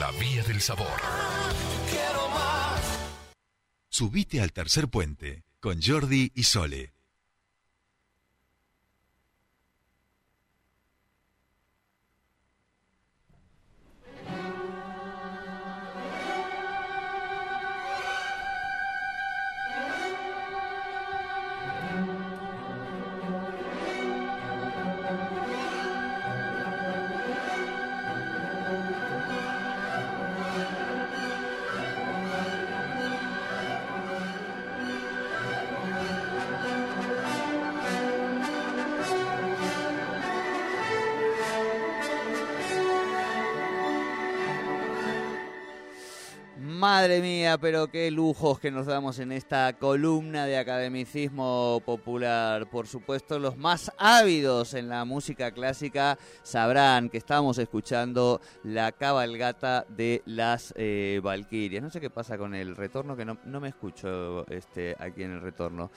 la vía del sabor. Subite al tercer puente con Jordi y Sole. Madre mía, pero qué lujos que nos damos en esta columna de academicismo popular. Por supuesto, los más ávidos en la música clásica sabrán que estamos escuchando la cabalgata de las eh, Valquirias. No sé qué pasa con el retorno, que no, me escucho este, aquí en el retorno.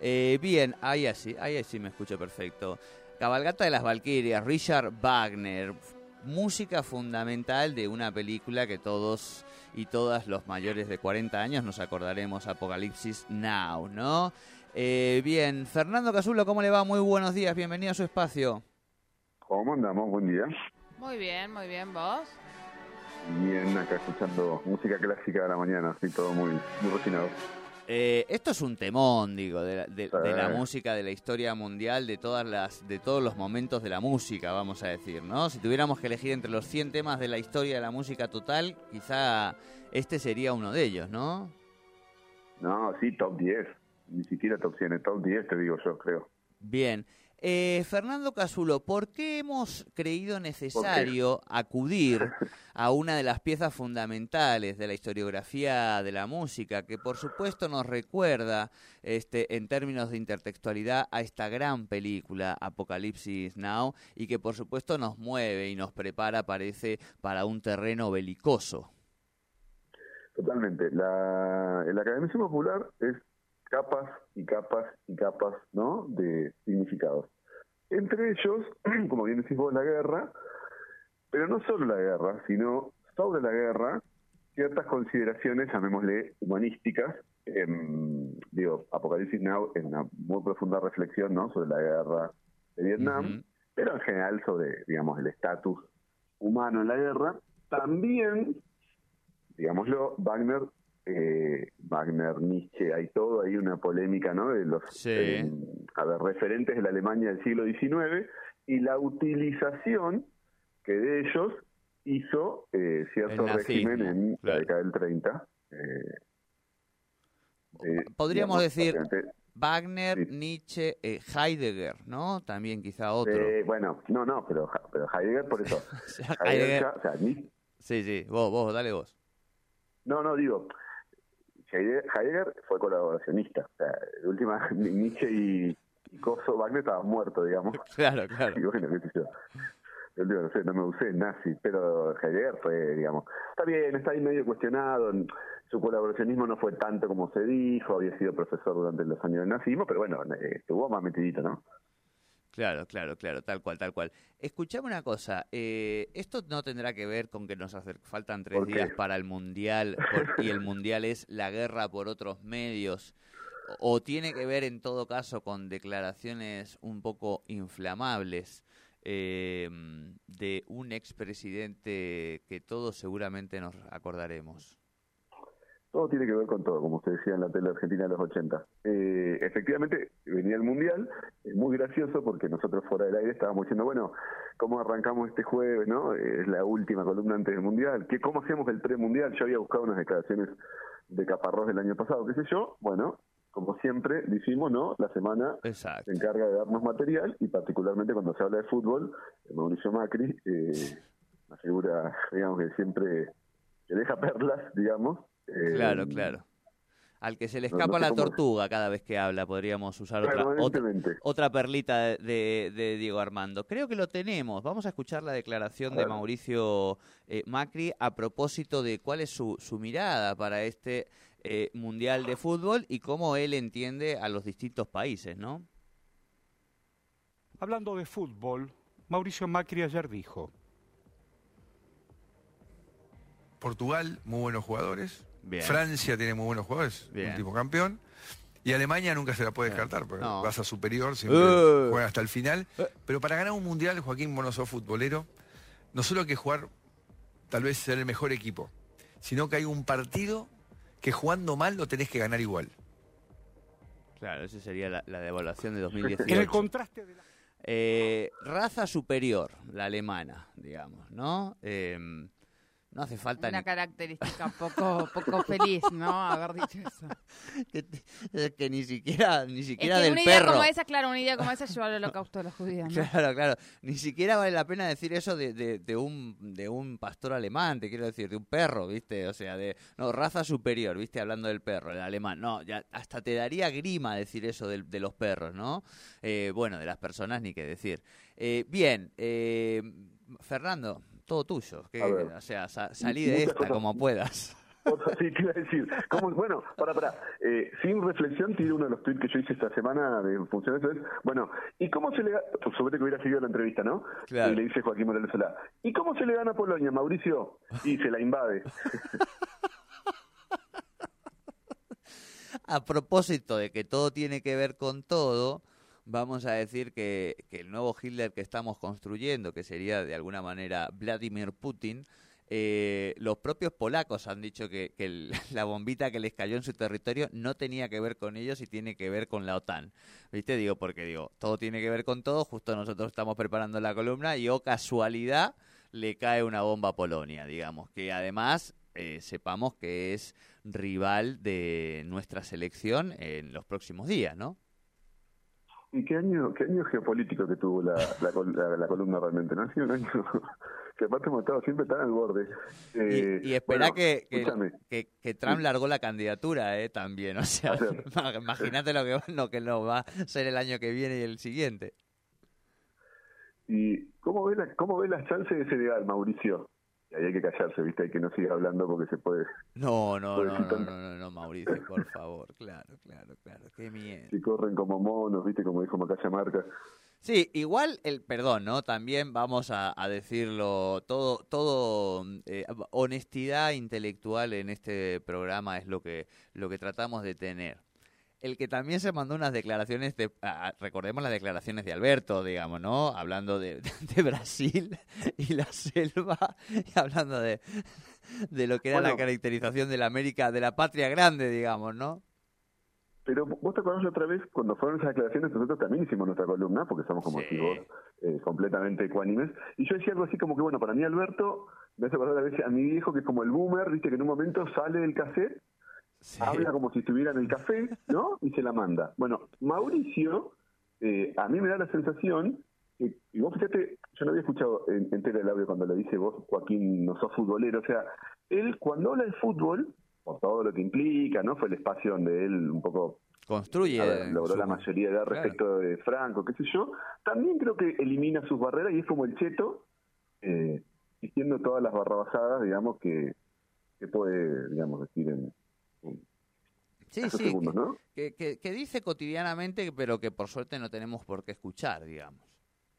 Eh, bien, ahí así, ahí sí me escucho perfecto. Cabalgata de las Valquirias, Richard Wagner, música fundamental de una película que todos y todas los mayores de 40 años nos acordaremos Apocalipsis Now, ¿no? Eh, bien, Fernando Casulo, ¿cómo le va? Muy buenos días, bienvenido a su espacio. ¿Cómo andamos? Buen día. Muy bien, muy bien, ¿vos? Bien, acá escuchando música clásica de la mañana, así todo muy, muy refinado. Eh, esto es un temón, digo, de, la música, de la historia mundial, de todas las, de todos los momentos de la música, vamos a decir, ¿no? Si tuviéramos que elegir entre los 100 temas de la historia de la música total, quizá este sería uno de ellos, ¿no? No, sí, top 10. Ni siquiera top 100, top 10 te digo yo, creo. Bien. Eh, Fernando Casulo, ¿por qué hemos creído necesario acudir a una de las piezas fundamentales de la historiografía de la música, que por supuesto nos recuerda, este, en términos de intertextualidad, a esta gran película Apocalipsis Now, y que por supuesto nos mueve y nos prepara, parece, para un terreno belicoso? Totalmente. La, el academicismo popular es capas y capas y capas ¿no? de significados. Entre ellos, como bien decís vos, la guerra, pero no solo la guerra, sino sobre la guerra, ciertas consideraciones, llamémosle humanísticas, digo, Apocalipsis Now en una muy profunda reflexión ¿no? sobre la guerra de Vietnam, pero en general sobre, digamos, el estatus humano en la guerra. También, digámoslo, Wagner eh, Wagner, Nietzsche, hay todo, hay una polémica, ¿no? De los eh, a ver, referentes de la Alemania del siglo XIX y la utilización que de ellos hizo eh, cierto régimen en la década del 30. Podríamos decir Wagner, Nietzsche, Heidegger, ¿no? También quizá otro. bueno, no, no, pero, pero Heidegger por eso. Heidegger, sí, sí, vos, vos, dale vos. No, no, digo, Heidegger fue colaboracionista. O sea, de última, Nietzsche y, y Coso Wagner estaban muertos, digamos. Claro, claro. Y bueno, qué sé yo. Yo no sé, no me usé nazi, pero Heidegger fue, digamos, está bien, está ahí medio cuestionado, su colaboracionismo no fue tanto como se dijo, había sido profesor durante los años del nazismo, pero bueno, estuvo más metidito, ¿no? Claro, claro, claro, tal cual, tal cual. Escuchame una cosa, eh, esto no tendrá que ver con que nos faltan tres días para el Mundial y el Mundial es la guerra por otros medios, o tiene que ver en todo caso con declaraciones un poco inflamables eh, de un expresidente que todos seguramente nos acordaremos. Todo tiene que ver con todo, como usted decía en la tele argentina de los 80. Eh, efectivamente, venía el Mundial, es muy gracioso porque nosotros fuera del aire estábamos diciendo, bueno, ¿cómo arrancamos este jueves? no Es la última columna antes del Mundial. ¿Qué, ¿Cómo hacemos el pre-Mundial? Yo había buscado unas declaraciones de Caparrós del año pasado, qué sé yo. Bueno, como siempre decimos, ¿no? La semana se encarga de darnos material y particularmente cuando se habla de fútbol, Mauricio Macri, eh, una figura, digamos, que siempre que deja perlas, digamos, Claro, em, claro. Al que se le escapa la tortuga cada vez que habla, podríamos usar otra, otra, perlita de, Diego Armando. Creo que lo tenemos. Vamos a escuchar la declaración de Mauricio eh, Macri a propósito de cuál es su, su mirada para este eh, Mundial de Fútbol y cómo él entiende a los distintos países, ¿no? Hablando de fútbol, Mauricio Macri ayer dijo, Portugal, muy buenos jugadores. Bien. Francia tiene muy buenos jugadores, Bien. último campeón. Y Alemania nunca se la puede descartar, porque No. raza superior, siempre Eh. juega hasta el final. Eh. Pero para ganar un mundial, Joaquín, vos no sos futbolero, no solo hay que jugar, tal vez ser el mejor equipo, sino que hay un partido que jugando mal lo tenés que ganar igual. Claro, esa sería la, la devaluación de 2018. En el contraste de la... Eh, raza superior, la alemana, digamos, ¿no? Eh, no hace falta Una ni característica poco, poco feliz, ¿no? Haber dicho eso. que, que ni siquiera, ni Es siquiera que del una idea perro. como esa, claro, una idea como esa llevó al holocausto de los judíos, ¿no? Claro, claro. Ni siquiera vale la pena decir eso de, de, de un, de un pastor alemán, te quiero decir, de un perro, ¿viste? O sea, de no, raza superior, ¿viste? Hablando del perro, el alemán. No, ya hasta te daría grima decir eso de, los perros, ¿no? Eh, bueno, de las personas ni qué decir. Eh, bien, eh, Fernando, todo tuyo. Que, o sea, sa- salí de esta cosas. como puedas. Sí, te iba a decir. ¿Cómo- bueno, para, para. Eh, sin reflexión, tiré uno de los tweets que yo hice esta semana de en función de eso. Es, bueno, ¿y cómo se le gana? Pues, Sobre que hubiera seguido la entrevista, ¿no? Claro. Y le dice Joaquín Morales Solá. ¿Y cómo se le gana a Polonia, Mauricio? Y se la invade. A propósito de que todo tiene que ver con todo, vamos a decir que, que el nuevo Hitler que estamos construyendo, que sería de alguna manera Vladimir Putin, eh, los propios polacos han dicho que, la bombita que les cayó en su territorio no tenía que ver con ellos y tiene que ver con la OTAN. ¿Viste? Digo, porque digo, todo tiene que ver con todo, justo nosotros estamos preparando la columna y, oh casualidad, le cae una bomba a Polonia, digamos, que además eh, sepamos que es rival de nuestra selección en los próximos días, ¿no? ¿Y qué año, qué año geopolítico que tuvo la, la, col- la- la columna realmente? ¿No ha sido un año que aparte hemos estado siempre tan al borde? Y, Eh, y espera bueno, que, que, escúchame. que- que Trump largó la candidatura, ¿eh? También, o sea, O sea, imagínate lo que, lo que nos va a ser el año que viene y el siguiente. ¿Y cómo ves la, cómo ves las chances de Senegal, Mauricio? Y ahí hay que callarse, ¿viste? Hay que no siga hablando porque se puede... No, no, no, no, no, no, no, Mauricio, por favor, claro, claro, claro, qué miedo. Si corren como monos, ¿viste? Como dijo Macaya Marca. Sí, igual el perdón, ¿no? También vamos a, a decirlo, todo, todo eh, honestidad intelectual en este programa es lo que, lo que tratamos de tener. El que también se mandó unas declaraciones de, ah, recordemos las declaraciones de Alberto, digamos, ¿no? Hablando de, de Brasil y la selva, y hablando de, de lo que era la caracterización de la América, de la patria grande, digamos, ¿no? Pero vos te acordás otra vez, cuando fueron esas declaraciones, nosotros también hicimos nuestra columna, porque somos como Sí. vos, eh, completamente ecuánimes. Y yo decía algo así como que, bueno, para mí Alberto, me hace acordar a veces a mi viejo, que es como el boomer, ¿viste? Que en un momento sale del cassette Sí. habla como si estuviera en el café, ¿no? Y se la manda. Bueno, Mauricio, eh, a mí me da la sensación, que, y vos fíjate, yo no había escuchado en- entero el audio cuando le dice vos, Joaquín, no sos futbolero, o sea, él cuando habla de fútbol, por todo lo que implica, ¿no? Fue el espacio donde él un poco Construye. ver, logró su- la mayoría de edad claro. respecto de Franco, qué sé yo, también creo que elimina sus barreras y es como el cheto, eh, diciendo todas las barrabasadas, digamos, que, que puede, digamos, decir en Sí, sí, segundos, ¿no? que, que, que dice cotidianamente, pero que por suerte no tenemos por qué escuchar, digamos.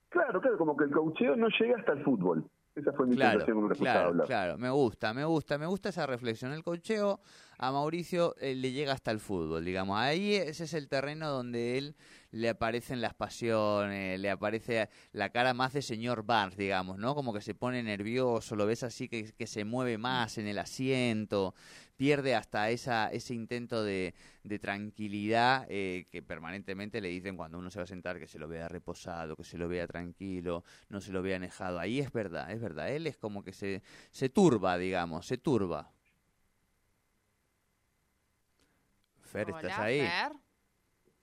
Claro, claro, como que el coacheo no llega hasta el fútbol. Esa fue mi Claro, escuchaba claro, hablar. claro, me gusta, me gusta, me gusta esa reflexión. El cocheo a Mauricio eh, le llega hasta el fútbol, digamos. Ahí ese es el terreno donde él le aparecen las pasiones, le aparece la cara más de señor Barnes, digamos, ¿no? Como que se pone nervioso, lo ves así que, que se mueve más en el asiento, pierde hasta esa, ese intento de, de tranquilidad eh, que permanentemente le dicen cuando uno se va a sentar que se lo vea reposado, que se lo vea tranquilo, no se lo vea enejado. Ahí es verdad, es verdad. Él es como que se, se turba, digamos, se turba. Fer, ¿estás Hola, ahí? Fer.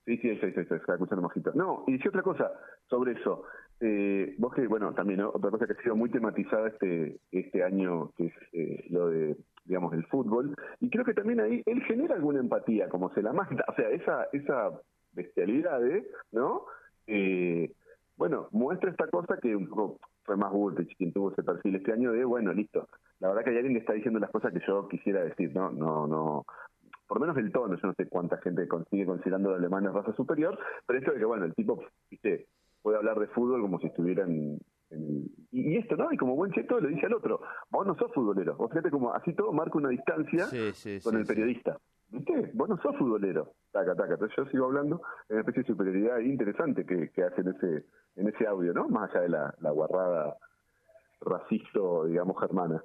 Sí, sí, sí, sí, estaba escuchando mojito. No, y decía otra cosa sobre eso. Eh, vos que, bueno, también ¿no? otra cosa que ha sido muy tematizada este este año, que es eh, lo de, digamos, el fútbol. Y creo que también ahí él genera alguna empatía, como se la manda. O sea, esa esa bestialidad, ¿eh? ¿no? Eh, bueno, muestra esta cosa que un poco fue más Bullrich quien tuvo ese perfil este año de, bueno, listo. La verdad que hay alguien que está diciendo las cosas que yo quisiera decir, ¿no? No, no por lo menos el tono, yo no sé cuánta gente consigue considerando a alemán raza superior, pero esto de que, bueno, el tipo, viste, puede hablar de fútbol como si estuviera en, en el- y, y esto, ¿no? Y como buen cheto le dice al otro, vos no sos futbolero. Vos fíjate como así todo marca una distancia Sí, sí, con sí, el periodista. ¿Viste? Vos no sos futbolero. Taca, taca. Entonces yo sigo hablando de una especie de superioridad interesante que, que hace en ese, en ese audio, ¿no? Más allá de la, la guarrada racista, digamos, germana.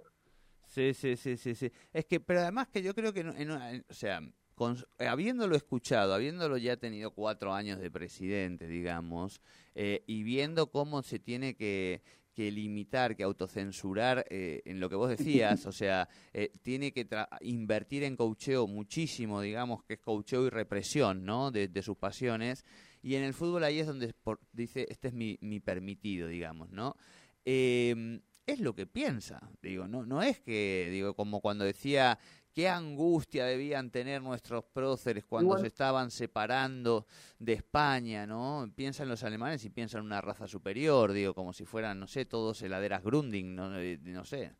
Sí, sí, sí, sí, sí. Es que, pero además que yo creo que, en en- o sea, con- habiéndolo escuchado, habiéndolo ya tenido cuatro años de presidente, digamos, eh, y viendo cómo se tiene que, que limitar, que autocensurar eh, en lo que vos decías, o sea, eh, tiene que tra- invertir en coacheo muchísimo, digamos, que es coacheo y represión, ¿no? De, de sus pasiones. Y en el fútbol ahí es donde dice, este es mi, mi permitido, digamos, ¿no? Eh, es lo que piensa, digo, no, no es que, digo, como cuando decía qué angustia debían tener nuestros próceres cuando se estaban separando de España, ¿no? Piensan los alemanes y piensan una raza superior, digo, como si fueran, no sé, todos heladeras Grunding, no, Eh, no sé.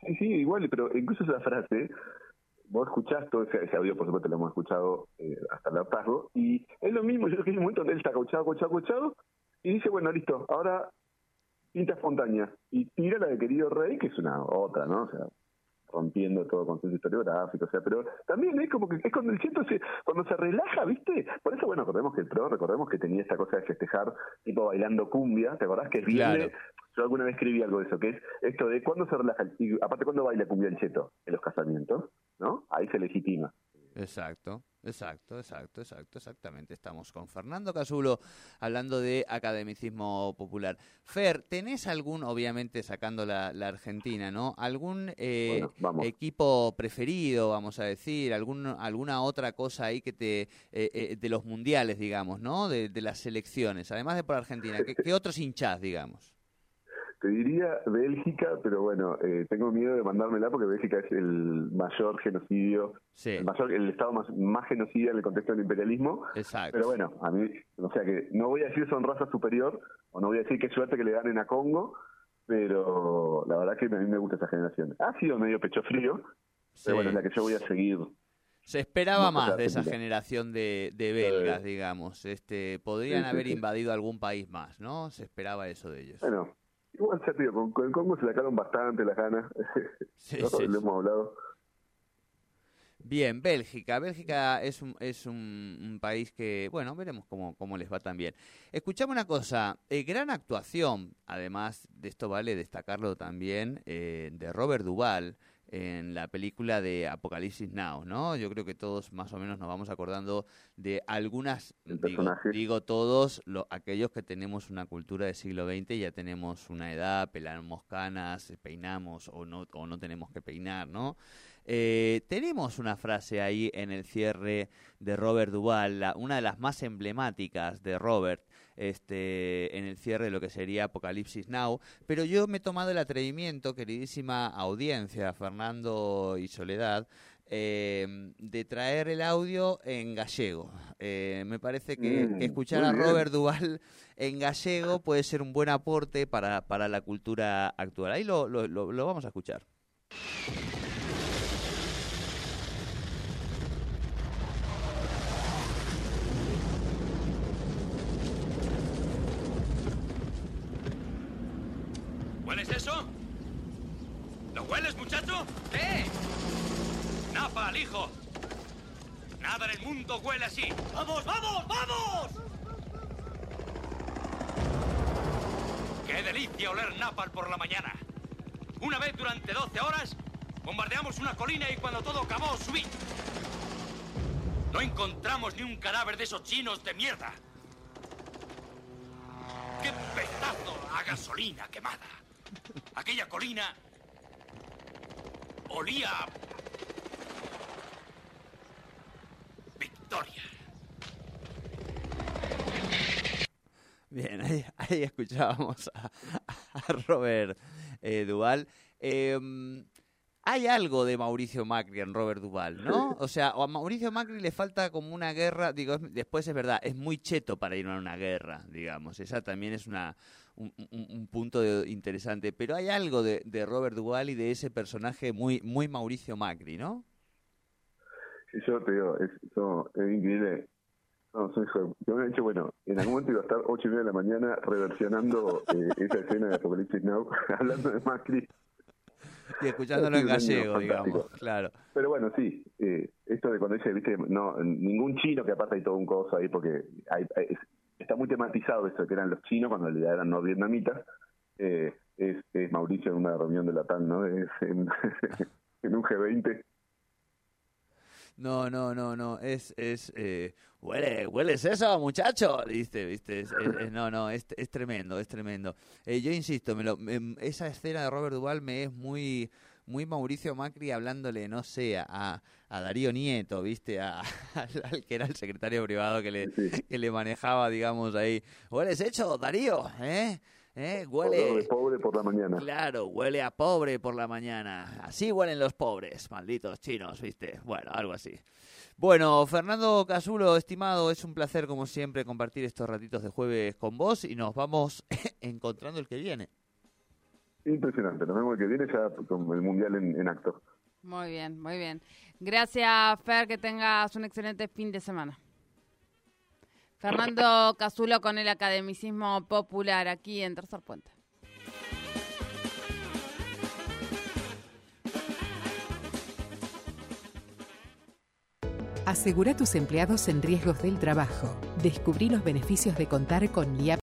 Sí, sí, igual, pero incluso esa frase, vos escuchás todo ese, ese audio, por supuesto lo hemos escuchado eh, hasta el hartazgo, y es lo mismo, yo creo que hay un momento él está coachado, coachado, coachado, y dice, bueno, listo, ahora pinta espontánea, y tira la de Querido Rey, que es una otra, ¿no? O sea, rompiendo todo concepto historiográfico, o sea, pero también es como que es cuando el cheto se, cuando se relaja, ¿viste? Por eso, bueno, recordemos que el pro, recordemos que tenía esta cosa de festejar, tipo bailando cumbia, ¿te acordás? Que es bien Claro. yo alguna vez escribí algo de eso, que es esto de cuándo se relaja, y aparte cuándo baila cumbia el cheto, en los casamientos, ¿no? Ahí se legitima. Exacto, exacto, exacto, exacto, exactamente. Estamos con Fernando Casulo hablando de academicismo popular. Fer, ¿tenés algún, obviamente sacando la, la Argentina, ¿no? ¿Algún eh, Bueno, equipo preferido, vamos a decir? ¿Algún, ¿Alguna otra cosa ahí que te, eh, eh, de los mundiales, digamos, ¿no? De, de las selecciones, además de por Argentina. ¿Qué, qué otros hinchás, digamos? Te diría Bélgica, pero bueno, eh, tengo miedo de mandármela porque Bélgica es el mayor genocidio, Sí, el mayor, el estado más, más genocida en el contexto del imperialismo. exacto. Pero bueno, a mí, o sea que no voy a decir son raza superior, o no voy a decir qué suerte que le ganen a Congo, pero la verdad que a mí me gusta esa generación. Ha sido medio pecho frío, Sí. pero bueno, es la que yo voy a seguir. Se esperaba más de esa generación de, de belgas, digamos. Este, podrían Sí, haber invadido algún país más, ¿no? Se esperaba eso de ellos. Bueno, igual ya te digo, con, con el Congo se sacaron bastante las ganas, Sí, ¿no? sí, lo hemos hablado. Bien, Bélgica. Bélgica es un, es un, un país que, bueno, veremos cómo, cómo les va también. Escuchame una cosa, eh, gran actuación, además de esto vale destacarlo también, eh, de Robert Duvall en la película de Apocalipsis Now, ¿no? Yo creo que todos más o menos nos vamos acordando de algunas, digo, digo todos, lo- aquellos que tenemos una cultura del siglo XX, ya tenemos una edad, pelamos canas, peinamos o no, o no tenemos que peinar, ¿no? Eh, tenemos una frase ahí en el cierre de Robert Duvall, la- una de las más emblemáticas de Robert, este, en el cierre de lo que sería Apocalipsis Now, pero yo me he tomado el atrevimiento, queridísima audiencia, Fernando y Soledad, eh, de traer el audio en gallego. Eh, me parece que, Mm, que escuchar a. Robert Duvall en gallego puede ser un buen aporte para, para la cultura actual. Ahí lo, lo- lo- lo vamos a escuchar. ¿Hueles eso? ¿Lo hueles, muchacho? ¿Qué? Napal, hijo. Nada en el huele así. ¡Vamos, vamos, vamos! ¡Qué delicia oler napal por la mañana! Una vez durante 12 horas, bombardeamos una colina y cuando todo acabó, subí. No encontramos ni un cadáver de esos chinos de mierda. ¡Qué pedazo a gasolina quemada! Aquella colina olía Bien, ahí, escuchábamos a, Robert eh, Duval. Eh, hay algo de Mauricio Macri en Robert Duval, ¿no? O sea, a Mauricio Macri le falta como una guerra, digo, es- después es verdad, es muy cheto para ir a una guerra, digamos. Esa también es una un, un- un punto interesante. Pero hay algo de, de Robert Duval y de ese personaje muy, muy Mauricio Macri, ¿no? Yo te digo, es, increíble. No, soy hijo. Yo me he dicho, bueno, en algún momento iba a estar ocho y media de la mañana reversionando eh, esa escena de Apocalipsis Now, hablando de Macri. Y escuchándolo en Sí, gallego, digamos. Claro. Pero bueno, sí, eh, esto de cuando dice, viste, no, ningún chino, que aparte hay todo un coso ahí, porque hay, hay- está muy tematizado eso que eran los chinos cuando en realidad eran no vietnamitas, eh, es, es Mauricio en una reunión de la TAN, ¿no? Es en, en un G20. No, no, no, no, es, es, eh, huele, hueles eso, muchacho, viste, viste, es- es- es- no, no, es, es tremendo, es tremendo. Eh, yo insisto, me lo, me- esa escena de Robert Duval me es muy, muy Mauricio Macri hablándole, no sé, a, a Darío Nieto, viste, a, al, al que era el secretario privado que le, que le manejaba, digamos, ahí. ¿Hueles hecho, Darío? ¿Eh? ¿Eh? Olor de Huele... pobre por la mañana. Claro, huele a pobre por la mañana. Así huelen los pobres, malditos chinos, ¿viste? Bueno, algo así. Bueno, Fernando Casulo, estimado, es un placer como siempre compartir estos ratitos de jueves con vos y nos vamos encontrando el que viene. Impresionante. Nos vemos el que viene ya con el Mundial en, en acto. Muy bien, muy bien. Gracias, Fer, que tengas un excelente fin de semana. Fernando Casulo con el academicismo popular aquí en Tercer Puente. Asegura tus empleados en riesgos del trabajo. Descubrí los beneficios de contar con LIAP